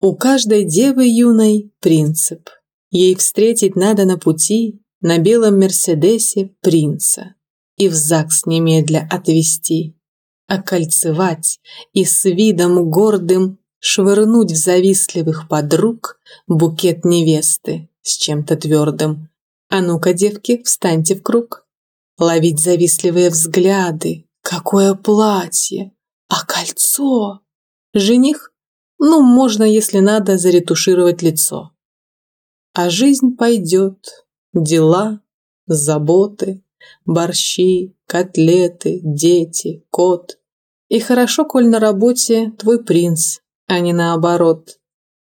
У каждой девы юной принцип. Ей встретить надо на пути на белом Мерседесе принца и в ЗАГС немедля отвезти, окольцевать и с видом гордым швырнуть в завистливых подруг букет невесты с чем-то твердым. А ну-ка, девки, встаньте в круг. Ловить завистливые взгляды. Какое платье! А кольцо? Жених? Ну, можно, если надо, заретушировать лицо. А жизнь пойдет. Дела, заботы, борщи, котлеты, дети, кот. И хорошо, коль на работе твой принц, а не наоборот.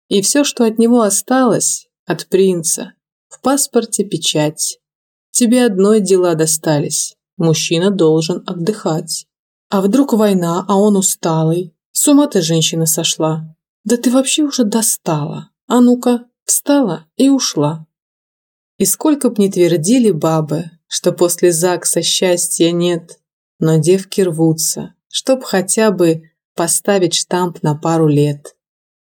И все, что от него осталось, от принца, в паспорте печать. Тебе одной дела достались. Мужчина должен отдыхать. А вдруг война, а он усталый? С ума ты, женщина, сошла. Да ты вообще уже достала. А ну-ка, встала и ушла. И сколько б ни твердили бабы, что после ЗАГСа счастья нет, но девки рвутся, чтоб хотя бы поставить штамп на пару лет.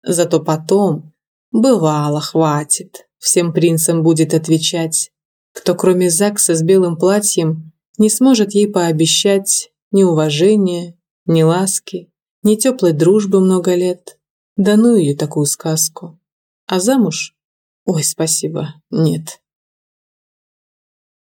Зато потом, бывало, хватит, всем принцам будет отвечать, кто кроме ЗАГСа с белым платьем не сможет ей пообещать ни уважения, ни ласки, ни теплой дружбы много лет. Да ну ее такую сказку. А замуж? Ой, спасибо, нет.